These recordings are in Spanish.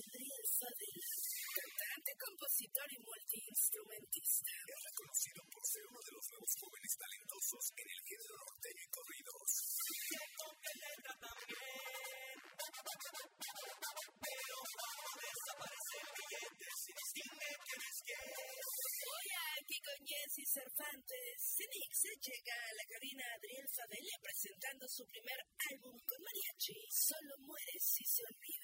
Adriel Fadel, cantante, compositor y multiinstrumentista. Es reconocido por ser uno de los nuevos jóvenes talentosos en el género norteño y corridos. Cenixe llega a la cabina Adriel Fadel presentando su primer álbum con mariachi. Solo mueres si se olvida.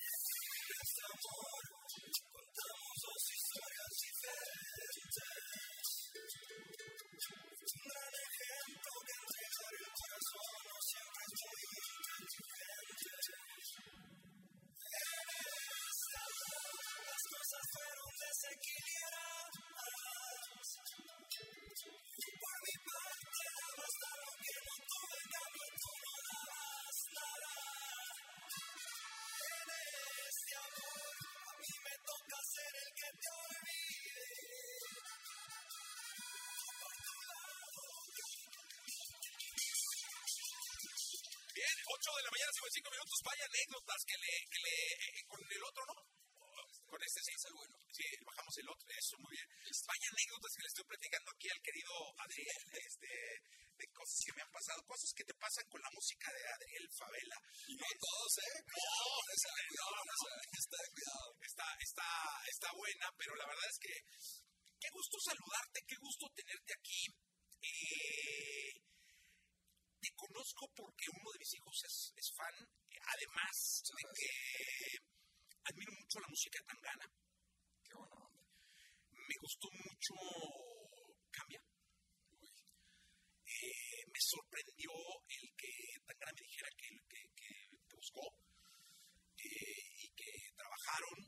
Bien, 8 de la mañana, 55 minutos. Vaya anécdotas que le, que le eh, con el otro, ¿no? Con este sí. Es el bueno. Sí, bajamos el otro, eso, muy bien. Vaya anécdotas que le estoy platicando aquí al querido Adriel, este, de cosas que me han pasado, cosas que te pasan con la música de Adriel Favela. Y no todos, ¿eh? Cuidado, esa, cuidado, esa, está de cuidado. Está, está, está buena, pero la verdad es que qué gusto saludarte, qué gusto tenerte aquí. Eh, conozco porque uno de mis hijos es, es fan, además de que admiro mucho la música de Tangana. Qué buena onda. Me gustó mucho Cambia. Eh, me sorprendió el que Tangana me dijera que, que, que te buscó eh, y que trabajaron.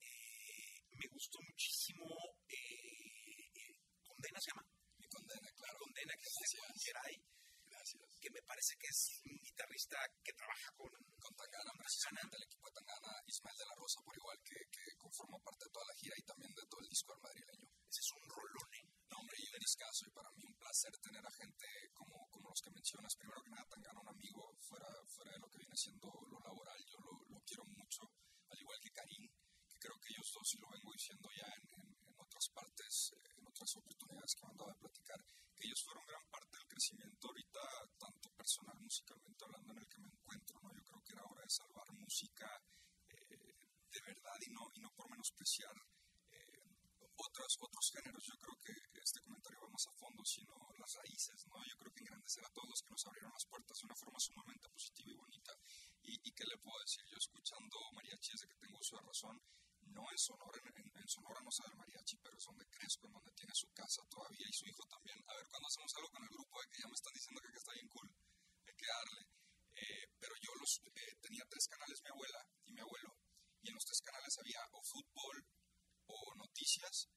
Eh, me gustó muchísimo. Eh, ¿Condena se llama? Mi condena, claro. Condena, que es de Geray, me parece que es un guitarrista que trabaja con. Con Tangana, precisamente el equipo de Tangana, Ismael de la Rosa, por igual que, que conformó parte de toda la gira y también de todo el disco del madrileño. Ese es un rolón. No, hombre, y un discazo, y para mí un placer tener a gente como, como los que mencionas. Primero que nada, Tangana, un amigo, fuera, fuera de lo que viene siendo lo laboral, yo lo, lo quiero mucho, al igual que Karim, que creo que ellos dos, y lo vengo diciendo ya en, en, en otras partes, en otras oportunidades que me han dado de platicar, que ellos fueron gran parte del crecimiento ahorita, tanto personal, musicalmente hablando, en el que me encuentro, ¿no? Yo creo que era hora de salvar música eh, de verdad y no, y no menospreciar eh, otros, otros géneros. Yo creo que este comentario va más a fondo, sino las raíces, ¿no? Yo creo que engrandecer a todos que nos abrieron las puertas de una forma sumamente positiva y bonita. Y, y qué le puedo decir, yo escuchando mariachi desde que tengo uso razón, no en Sonora, en, Sonora no sabe el mariachi, pero es donde Crespo, en donde tiene su casa todavía y su hijo también. A ver, cuando hacemos algo con el grupo, de que ya me están diciendo que, que está bien cool, hay que darle. Eh, pero yo los eh, tenía tres canales, mi abuela y mi abuelo, y en los tres canales había o fútbol, o noticias,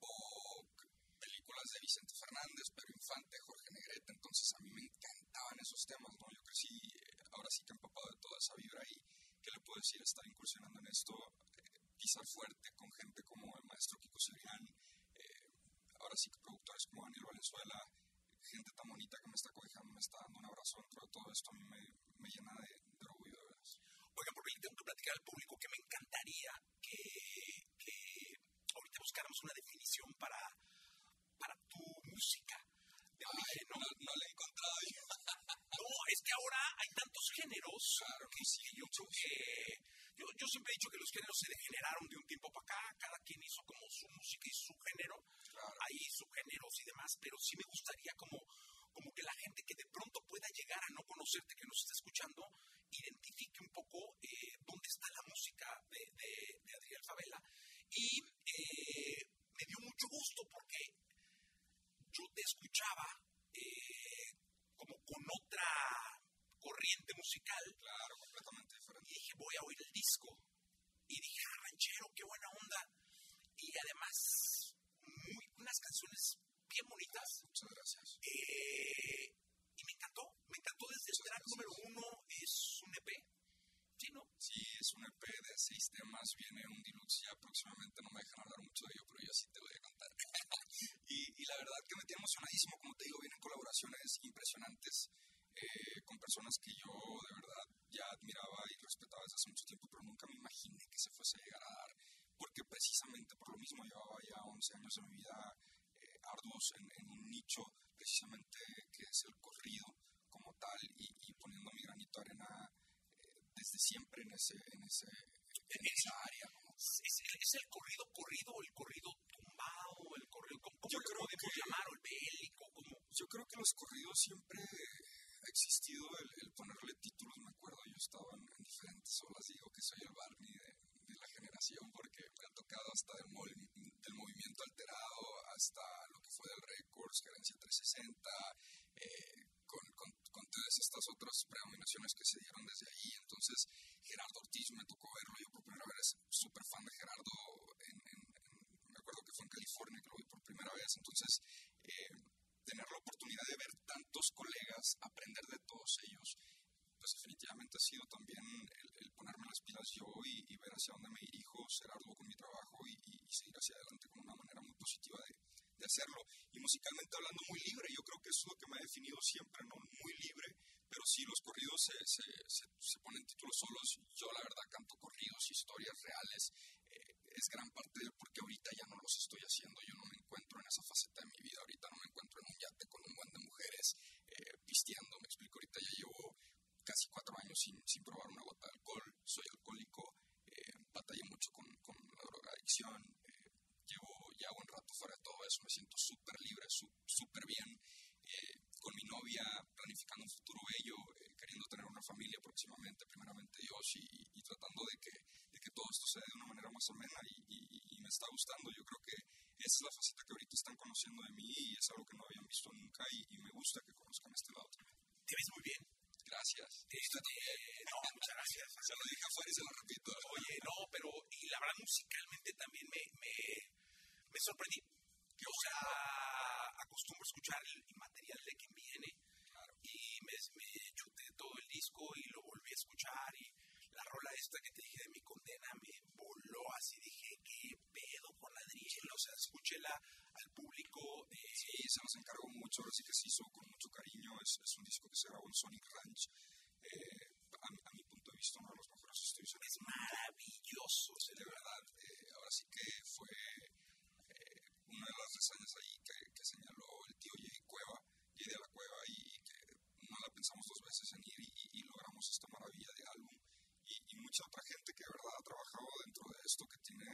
o c- películas de Vicente Fernández, pero Infante, Jorge Negrete, entonces a mí me encantaban esos temas, ¿no? Yo crecí, eh, ahora sí que empapado de toda esa vibra y, ¿qué le puedo decir? Estar incursionando en esto, eh, pisar fuerte con gente como el maestro Kiko Serian, eh, ahora sí que productores como Daniel Valenzuela, gente tan bonita que me está cobijando, me está dando un abrazo dentro de todo esto, a mí me, llena de, de orgullo de veras. Oigan, porque le tengo platicar al público que me encantaría que, que ahorita buscáramos una definición para, para tu música de origen, ¿no? no, no la he encontrado yo. No, es que ahora hay tantos géneros Claro, que sí, yo siempre he dicho que los géneros se degeneraron de un tiempo para acá, cada quien hizo como su música y su género, Claro. hay subgéneros y demás, pero sí me gustaría como, como que la gente que de pronto pueda llegar a no conocerte, que nos esté escuchando, identifique un poco eh, dónde está la música de, de, de Adriel Favela. Y eh, me dio mucho gusto porque yo te escuchaba eh, como con otra corriente musical Claro, completamente diferente. y dije, voy a oír el disco. Y dije, ah, ranchero, qué buena onda. Y además, muy, unas canciones bien bonitas. Muchas gracias. Eh, y me encantó, me encantó desde el track número uno, es un EP. Sí, ¿no? Sí, es un EP de seis temas, viene un deluxe ya próximamente, no me dejan hablar mucho de ello, pero yo sí te voy a contar. y, y la verdad que me tiene emocionadísimo, como te digo, vienen colaboraciones impresionantes eh, con personas que yo de verdad ya admiraba y respetaba desde hace mucho tiempo, pero nunca me imaginé que se fuese a llegar a dar, porque precisamente por lo mismo llevaba ya 11 años de mi vida eh, arduos en, en, un nicho precisamente que es el corrido como tal y, y poniendo mi granito de arena eh, desde siempre en, ese, en, ese, en esa área. ¿no? ¿Es, el, ¿Es, el, corrido corrido el corrido tumbado, el corrido, ¿cómo, yo creo podemos que, llamar? ¿O el bélico? ¿cómo? Yo creo que los corridos siempre existido el, ponerle títulos. Me acuerdo, yo estaba en, en diferentes olas, digo que soy el Barney de, la generación porque me ha tocado hasta del, movimiento alterado hasta lo que fue del Records, Gerencia 360, eh, con, con, con, todas estas otras predominaciones que se dieron desde ahí. Entonces, Gerardo Ortiz me tocó verlo. Yo por primera vez, súper fan de Gerardo, en, en, me acuerdo que fue en California que lo vi por primera vez. Entonces, eh, tener la oportunidad de ver tantos colegas, aprender de todos ellos, pues definitivamente ha sido también el, ponerme las pilas yo y, ver hacia dónde me dirijo, ser arduo con mi trabajo y, seguir hacia adelante con una manera muy positiva de, de, hacerlo. Y musicalmente hablando, muy libre. Yo creo que eso es lo que me ha definido siempre, ¿no? Muy libre. Pero sí, los corridos se, se, se, se ponen títulos solos. Yo, la verdad, canto corridos, historias reales. Eh, es gran parte del por qué ahorita ya no los estoy haciendo. Yo no me encuentro en esa faceta de mi vida. Ahorita no me encuentro en un yate con un buen de mujeres eh, pisteando. Me explico, ahorita ya llevo casi cuatro años sin, probar una gota de alcohol, soy alcohólico, eh, batallé mucho con, con la drogadicción, eh, llevo ya buen rato fuera de todo eso, me siento súper libre, súper bien, eh, con mi novia planificando un futuro bello, eh, queriendo tener una familia próximamente, primeramente Dios, y, y tratando de que, de que, todo esto se dé de una manera más amena y, y, y, me está gustando, yo creo que esa es la faceta que ahorita están conociendo de mí y es algo que no habían visto nunca y, me gusta que conozcan este lado también. Te ves muy bien. Gracias. Este, no, muchas gracias. Se lo dije afuera y se lo repito. Oye, no, pero y la verdad musicalmente también me, me, me sorprendí. Que, o sea, acostumbro a escuchar el, el material de quien viene claro. y me, me chuté todo el disco y lo volví a escuchar y la rola esta que te dije de mi condena me voló así, dije, qué pedo con Adriel, o sea, escúchela al público. Eh, sí, se nos encargó mucho, ahora sí que se hizo con mucho cariño, es, es un disco que se grabó en Sonic Ranch, eh, a, a, mi punto de vista uno de los mejores estudios. Es maravilloso, sí, de verdad, eh, ahora sí que fue eh, una de las reseñas ahí que, que señaló el tío Jay Cueva, Jay de la Cueva, y, y que no la pensamos dos veces en ir y, y, y logramos esta maravilla de álbum. Y, y, mucha otra gente que de verdad ha trabajado dentro de esto, que tiene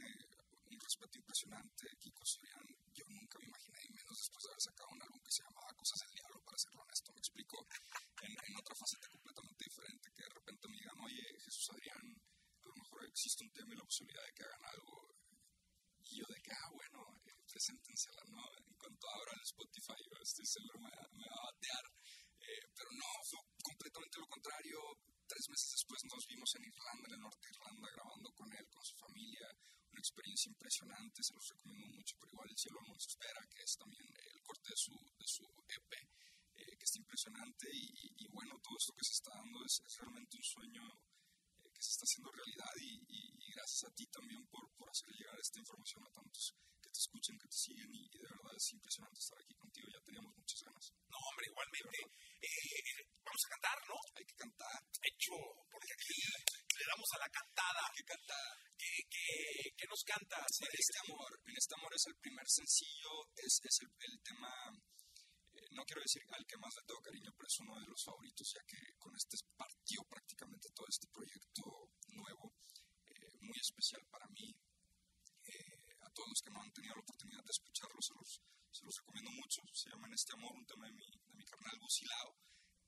un respeto impresionante. Kiko Surian, yo nunca me imaginé, y menos después de haber sacado un álbum que se llamaba Cosas del Diablo, para ser honesto, me explico, en, en otra faceta completamente diferente, que de repente me digan, oye, Jesús Adrián, a lo mejor existe un tema y la posibilidad de que hagan algo. Y yo de que, ah, bueno, eh, preséntensela, ¿no? En cuanto abra el Spotify, yo estoy seguro me, va a batear. Eh, pero no, fue completamente lo contrario. Tres meses después nos vimos en Irlanda, en el norte de Irlanda, grabando con él, con su familia. Una experiencia impresionante, se los recomiendo mucho, pero igual el cielo no nos espera, que es también el corte de su, de su EP, eh, que está impresionante. Y, y, y, bueno, todo esto que se está dando es, es realmente un sueño eh, que se está haciendo realidad. Y, y, gracias a ti también por, por hacer llegar esta información a tantos que te escuchen, que te siguen. Y, de verdad es impresionante estar aquí contigo, ya teníamos muchas ganas. No, hombre, igualmente. Eh, vamos a cantar, ¿no? Hay que cantar. Hecho, porque aquí le damos a la cantada. ¿Qué canta? ¿Qué, qué, qué nos cantas? En este amor. En este amor es el primer sencillo, es, es el, el, tema, eh, no quiero decir al que más le tengo cariño, pero es uno de los favoritos, ya que con este partió prácticamente todo este proyecto nuevo, eh, muy especial para mí. Eh, a todos los que no han tenido la oportunidad de escucharlo, se los, recomiendo mucho. Se llama En este amor, un tema de mi, de mi carnal Bucilao.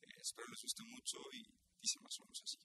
Eh, espero les guste mucho y dice más o menos así.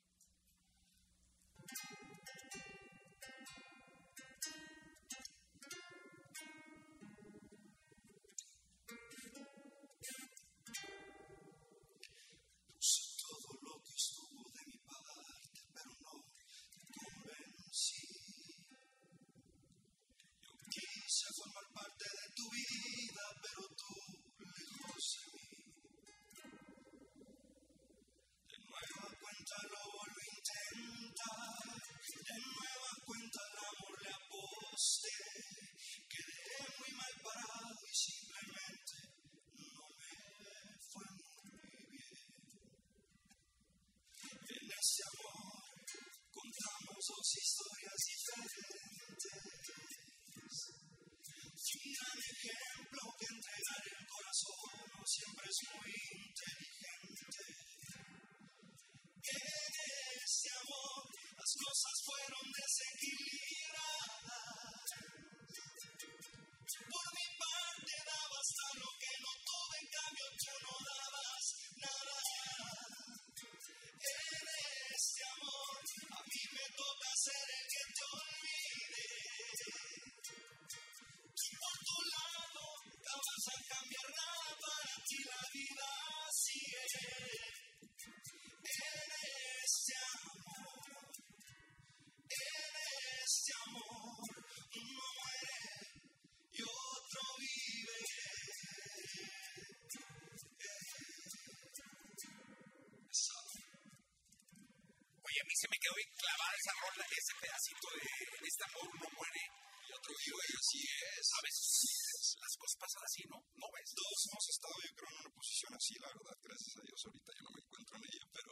Se me quedó clavada esa rola, ese pedacito de en este amor uno muere y otro y así es. A veces las cosas pasan así, ¿no? ¿No ves? Todos hemos estado, yo creo, en una posición así, la verdad, gracias a Dios. Ahorita yo no me encuentro en ella, pero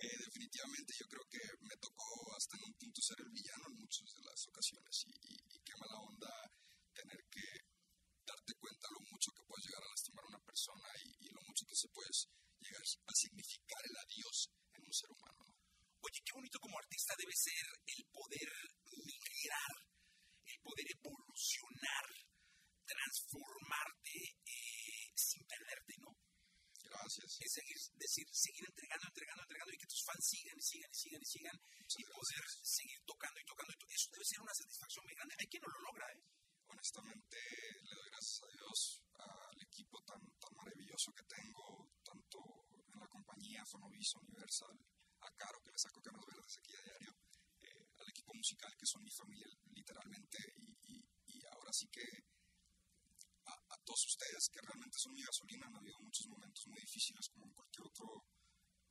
eh, definitivamente yo creo que me tocó hasta en un punto ser el villano en muchas de las ocasiones y, y, y qué mala onda tener que darte cuenta lo mucho que puedes llegar a lastimar a una persona y, y lo mucho que se puedes llegar a significar el adiós en un ser humano. ¿no? Oye, qué bonito como artista debe ser el poder migrar, el poder evolucionar, transformarte eh, sin perderte, ¿no? Gracias. Es seguir, decir, seguir entregando, entregando, entregando y que tus fans sigan y sigan y poder seguir tocando y tocando. y Eso debe ser una satisfacción muy grande. Hay quien no lo logra, ¿eh? honestamente le doy gracias a Dios al equipo tan, tan maravilloso que tengo, tanto en la compañía Fonovisa Universal, a Caro que le saco canas verdes aquí a diario, eh, al equipo musical que son mi familia literalmente y, y, y ahora sí que a, a todos ustedes que realmente son mi gasolina, han habido muchos momentos muy difíciles como en cualquier otro,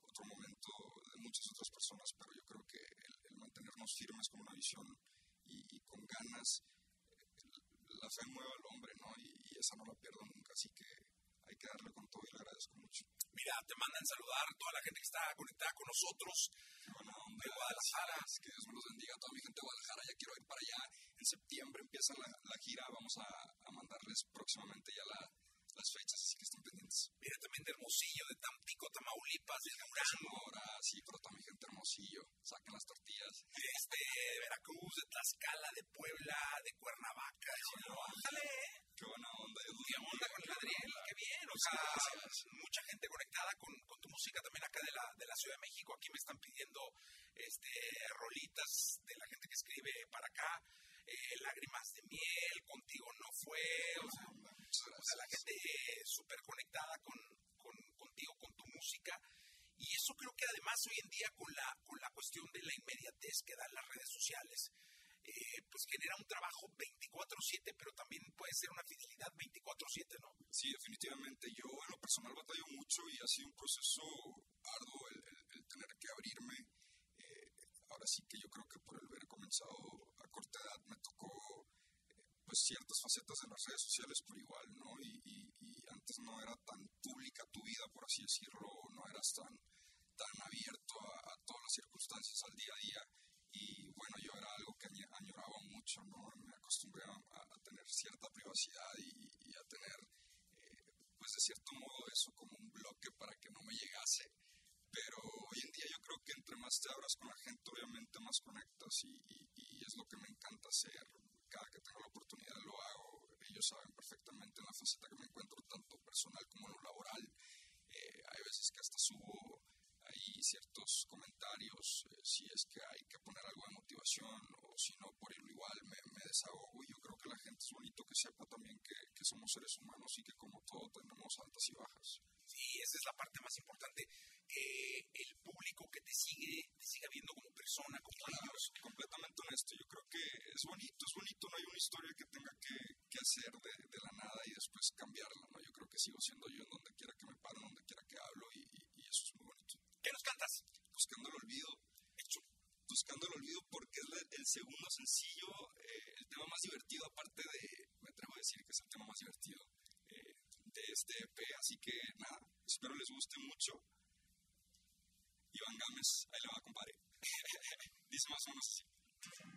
otro momento de muchas otras personas, pero yo creo que el, el mantenernos firmes con una visión y, y con ganas la fe mueve al hombre, ¿no? Y, y, esa no la pierdo nunca, así que hay que darle con todo y le agradezco Mira, te mandan saludar toda la gente que está conectada con nosotros buena de Guadalajara. Que Dios me los bendiga a toda mi gente de Guadalajara. Ya quiero ir para allá. En septiembre empieza la, la gira. Vamos a, a, mandarles próximamente ya la, las fechas, así que estén pendientes. Mira también de Hermosillo, de Tampico, Tamaulipas, de Durango. Ahora sí, pero también gente Hermosillo. Saquen las tortillas. Este, de Veracruz, de Tlaxcala, de Puebla, de Cuernavaca. de Sinaloa. Ándale. Qué buena onda. ¿Qué onda con el Adriel? Qué bien. O sea, con, con tu música también acá de la, de la Ciudad de México. Aquí me están pidiendo este, rolitas de la gente que escribe para acá. Eh, lágrimas de miel, contigo no fue. O sea, o sea la gente súper conectada con, con, contigo, con tu música. Y eso creo que además hoy en día con la, con la cuestión de la inmediatez que dan las redes sociales, eh, pues genera un trabajo 24/7, pero también puede ser una fidelidad 24/7, ¿no? Sí, definitivamente. Yo en lo personal batallo mucho y ha sido un proceso arduo el, el, el tener que abrirme. Eh, ahora sí que yo creo que por el haber comenzado a corta edad me tocó eh, pues ciertas facetas de las redes sociales por igual, ¿no? Y, y, y antes no era tan pública tu vida, por así decirlo, no eras tan, tan abierto a, a todas las circunstancias al día a día y bueno, yo era mucho, ¿no? Me acostumbré a, a tener cierta privacidad y, y a tener, eh, pues de cierto modo, eso como un bloque para que no me llegase. Pero hoy en día yo creo que entre más te abras con la gente, obviamente más conectas y, y, y es lo que me encanta hacer. Cada que tengo la oportunidad lo hago. Ellos saben perfectamente en la faceta que me encuentro, tanto personal como en lo laboral. Eh, hay veces que hasta subo ahí ciertos comentarios, eh, si es que hay que poner algo de motivación o si no, por lo igual me, me desahogo y yo creo que la gente es bonito que sepa también que, que, somos seres humanos y que como todo tenemos altas y bajas. Sí, esa es la parte más importante, eh, el público que te sigue, te siga viendo como persona, como claro, ellos. Completamente honesto, yo creo que es bonito, es bonito, no hay una historia que tenga que, que hacer de, de, la nada y después cambiarla, ¿no? Yo creo que sigo siendo yo en donde quiera que me paro, donde quiera que hablo y, y, y eso es muy bonito. ¿Qué nos cantas? Buscando el olvido. Buscando el olvido porque es el segundo sencillo, eh, el tema más divertido, aparte de, me atrevo a decir que es el tema más divertido eh, de este EP. Así que nada, espero les guste mucho. Iván Gámez, ahí le va, compadre. Dice más o menos así.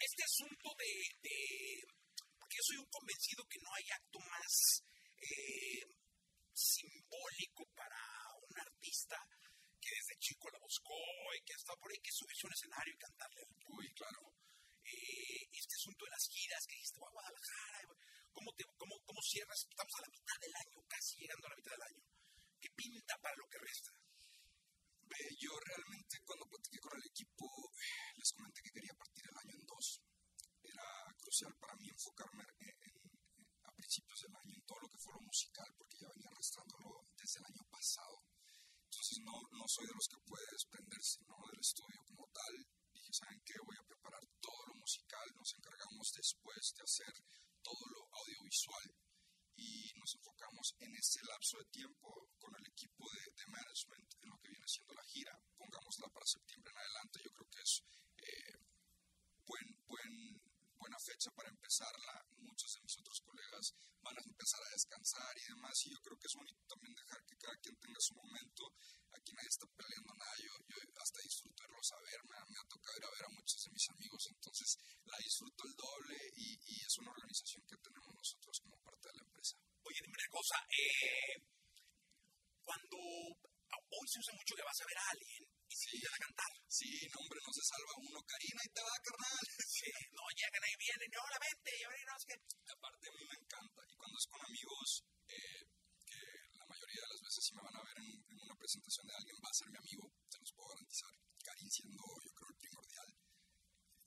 Este asunto de. Porque yo soy un convencido que no hay acto más eh, simbólico para un artista que desde chico la buscó y que está por ahí, que subirse a un escenario y cantarle al Uy, claro. eh, este asunto de las giras que dijiste, voy a Guadalajara, ¿cómo, te, cómo, ¿cómo cierras? Estamos a la mitad del año, casi llegando a la mitad del año. ¿Qué pinta para lo que resta? Ve, yo realmente cuando platiqué con el equipo eh, les comenté que quería partir el año en dos. Era crucial para mí enfocarme en- en- a principios del año en todo lo que fue lo musical, porque ya venía arrastrándolo desde el año pasado. Entonces no, no soy de los que puede desprenderse ¿no? del estudio como tal. Dije, ¿saben qué? Voy a preparar todo lo musical, nos encargamos después de hacer todo lo audiovisual y nos enfocamos en ese lapso de tiempo con el equipo de, de management en lo que viene siendo la gira. Pongámosla para septiembre en adelante, yo creo que es eh, buen, buen, buena fecha para empezarla. Muchos de mis otros colegas van a empezar a descansar y demás, y yo creo que es bonito también dejar que cada quien tenga su momento. Aquí nadie está peleando nada, yo, yo hasta disfruto de a ver, me, me ha tocado ir a ver a muchos de mis amigos, entonces la disfruto el doble y, y es una organización que tenemos nosotros como parte de la empresa. Oye, dime una cosa, eh, cuando hoy se usa mucho que vas a ver a alguien invitan a cantar. Sí, no, hombre, no se salva uno. Karina, y te va, carnal. Sí, no llegan ahí vienen, no, la vente, y ahora no, es que... Aparte, a mí me encanta. Y cuando es con amigos, eh, que la mayoría de las veces si me van a ver en, en una presentación de alguien, va a ser mi amigo, se los puedo garantizar. Karin siendo, yo creo, el primordial.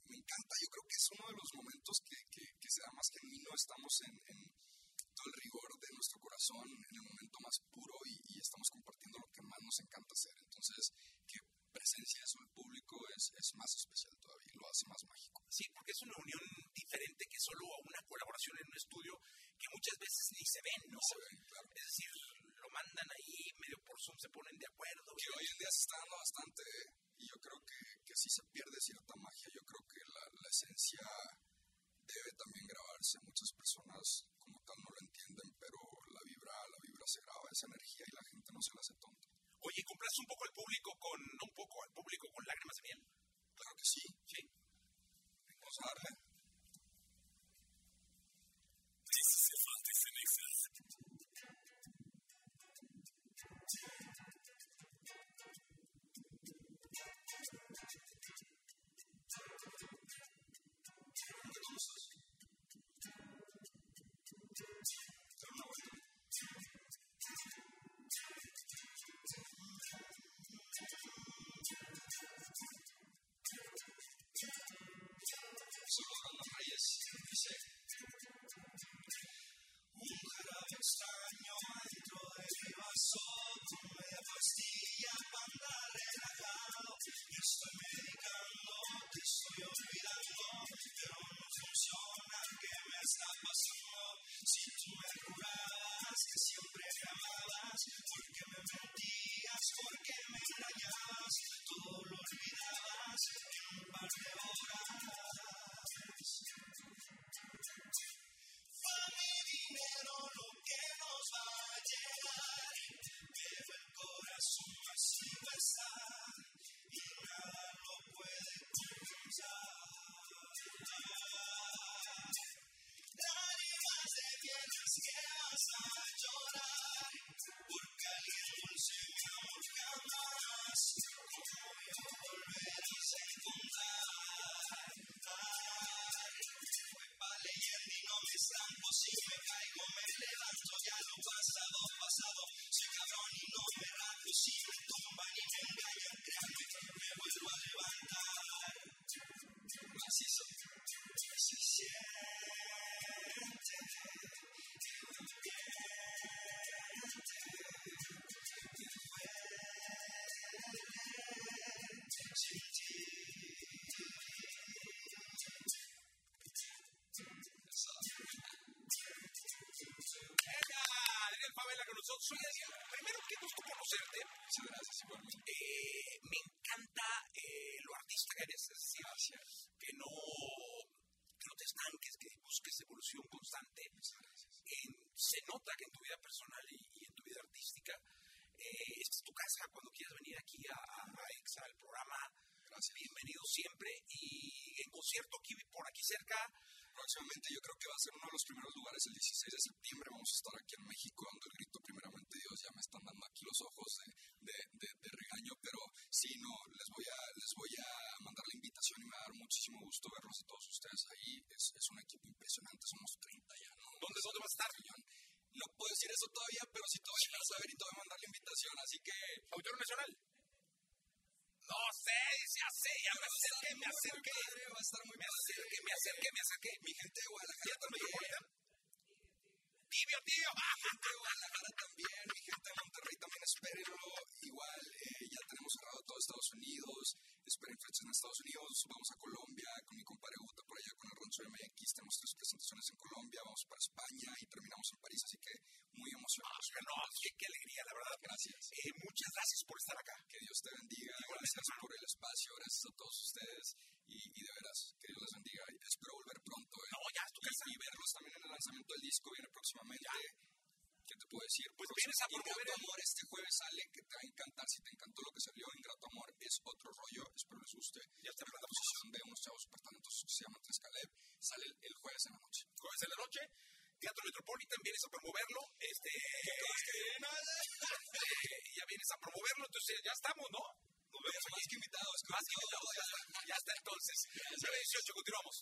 Me encanta, yo creo que es uno de los momentos que, que, que se da más genuino. Estamos en, en todo el rigor de nuestro corazón, en el momento más puro y, y estamos compartiendo lo que más nos encanta hacer. Entonces, que presencia eso el público es, es más especial todavía, lo hace más mágico. Sí, porque es una unión diferente que solo una colaboración en un estudio que muchas veces ni se ven, ¿no? Se ven, claro. Es decir, lo mandan ahí, medio por Zoom se ponen de acuerdo. que hoy en día se está dando bastante, y yo creo que, que sí se pierde cierta magia. Yo creo que la, la esencia debe también grabarse. Muchas personas como tal no lo entienden, pero la vibra, la vibra se graba, esa energía y la gente no se la hace tonta. Oye, ¿compraste un poco al público con, no un poco, al público con lágrimas de miel? Claro que sí, Sí. vamos a darle. Soy Adrián. Primero, qué gusto conocerte. Muchas gracias, igualmente. Eh, me encanta eh, lo artista que eres, es decir, que no, que no te estanques, que busques evolución constante. En, se nota que en tu vida personal y, y en tu vida artística, eh, esta es tu casa cuando quieras venir aquí a, a, a EXA, al programa. Gracias. Bienvenido siempre. Y en concierto aquí por aquí cerca, Próximamente yo creo que va a ser uno de los primeros lugares el 16 de septiembre. Vamos a estar aquí en México dando el grito primeramente Dios. Ya me están dando aquí los ojos de, de, de, de regaño, pero sí, no, les voy, a, les voy a mandar la invitación y me va a dar muchísimo gusto verlos a todos ustedes ahí. Es, es un equipo impresionante, somos 30 ya, ¿no? ¿dónde, dónde vas a estar? No puedo decir eso todavía, pero sí te voy a saber y te voy a mandar la invitación, así que... Auditorio Nacional. No sé, ya sé, ya me acerqué, me acerqué. Va a estar muy Me acerqué, me acerqué, me acerqué. Mi gente de Guadalajara también. Tibio, tío. Mi gente de Guadalajara también, mi gente de Monterrey también, espérenlo. Igual, eh, ya tenemos cerrado todo Estados Unidos, esperen fechas en Estados Unidos, vamos a Colombia con mi compadre Guta por allá con el Rancho MX, tenemos tres presentaciones en Colombia, vamos para España y terminamos en París, así que muy emocionados. No, qué, qué alegría, la verdad. Gracias. Eh, muchas gracias por estar acá. Que Dios te bendiga, Igualmente, gracias hermano. por el espacio, gracias a todos ustedes y, y de veras, que Dios les bendiga. Y espero volver pronto. ¿eh? No, ya es tu casa. y, y verlos también en el lanzamiento del disco, viene próximamente. ¿Qué te puedo decir? Pues Próximo- vienes a promover Ingrato Amor, este jueves sale, que te va a encantar. Si te encantó lo que salió, Ingrato Amor es otro rollo, espero les guste. Ya está en la posición de unos chavos talentosos que se llaman Tres Caleb, sale el, el jueves en la noche. Jueves en la noche. Teatro Metropolitan, vienes a promoverlo. Este. eh, ya vienes a promoverlo, entonces ya estamos, ¿no? Nos vemos Más que invitados, Más que invitados, ya está. Ya está entonces. 918, continuamos.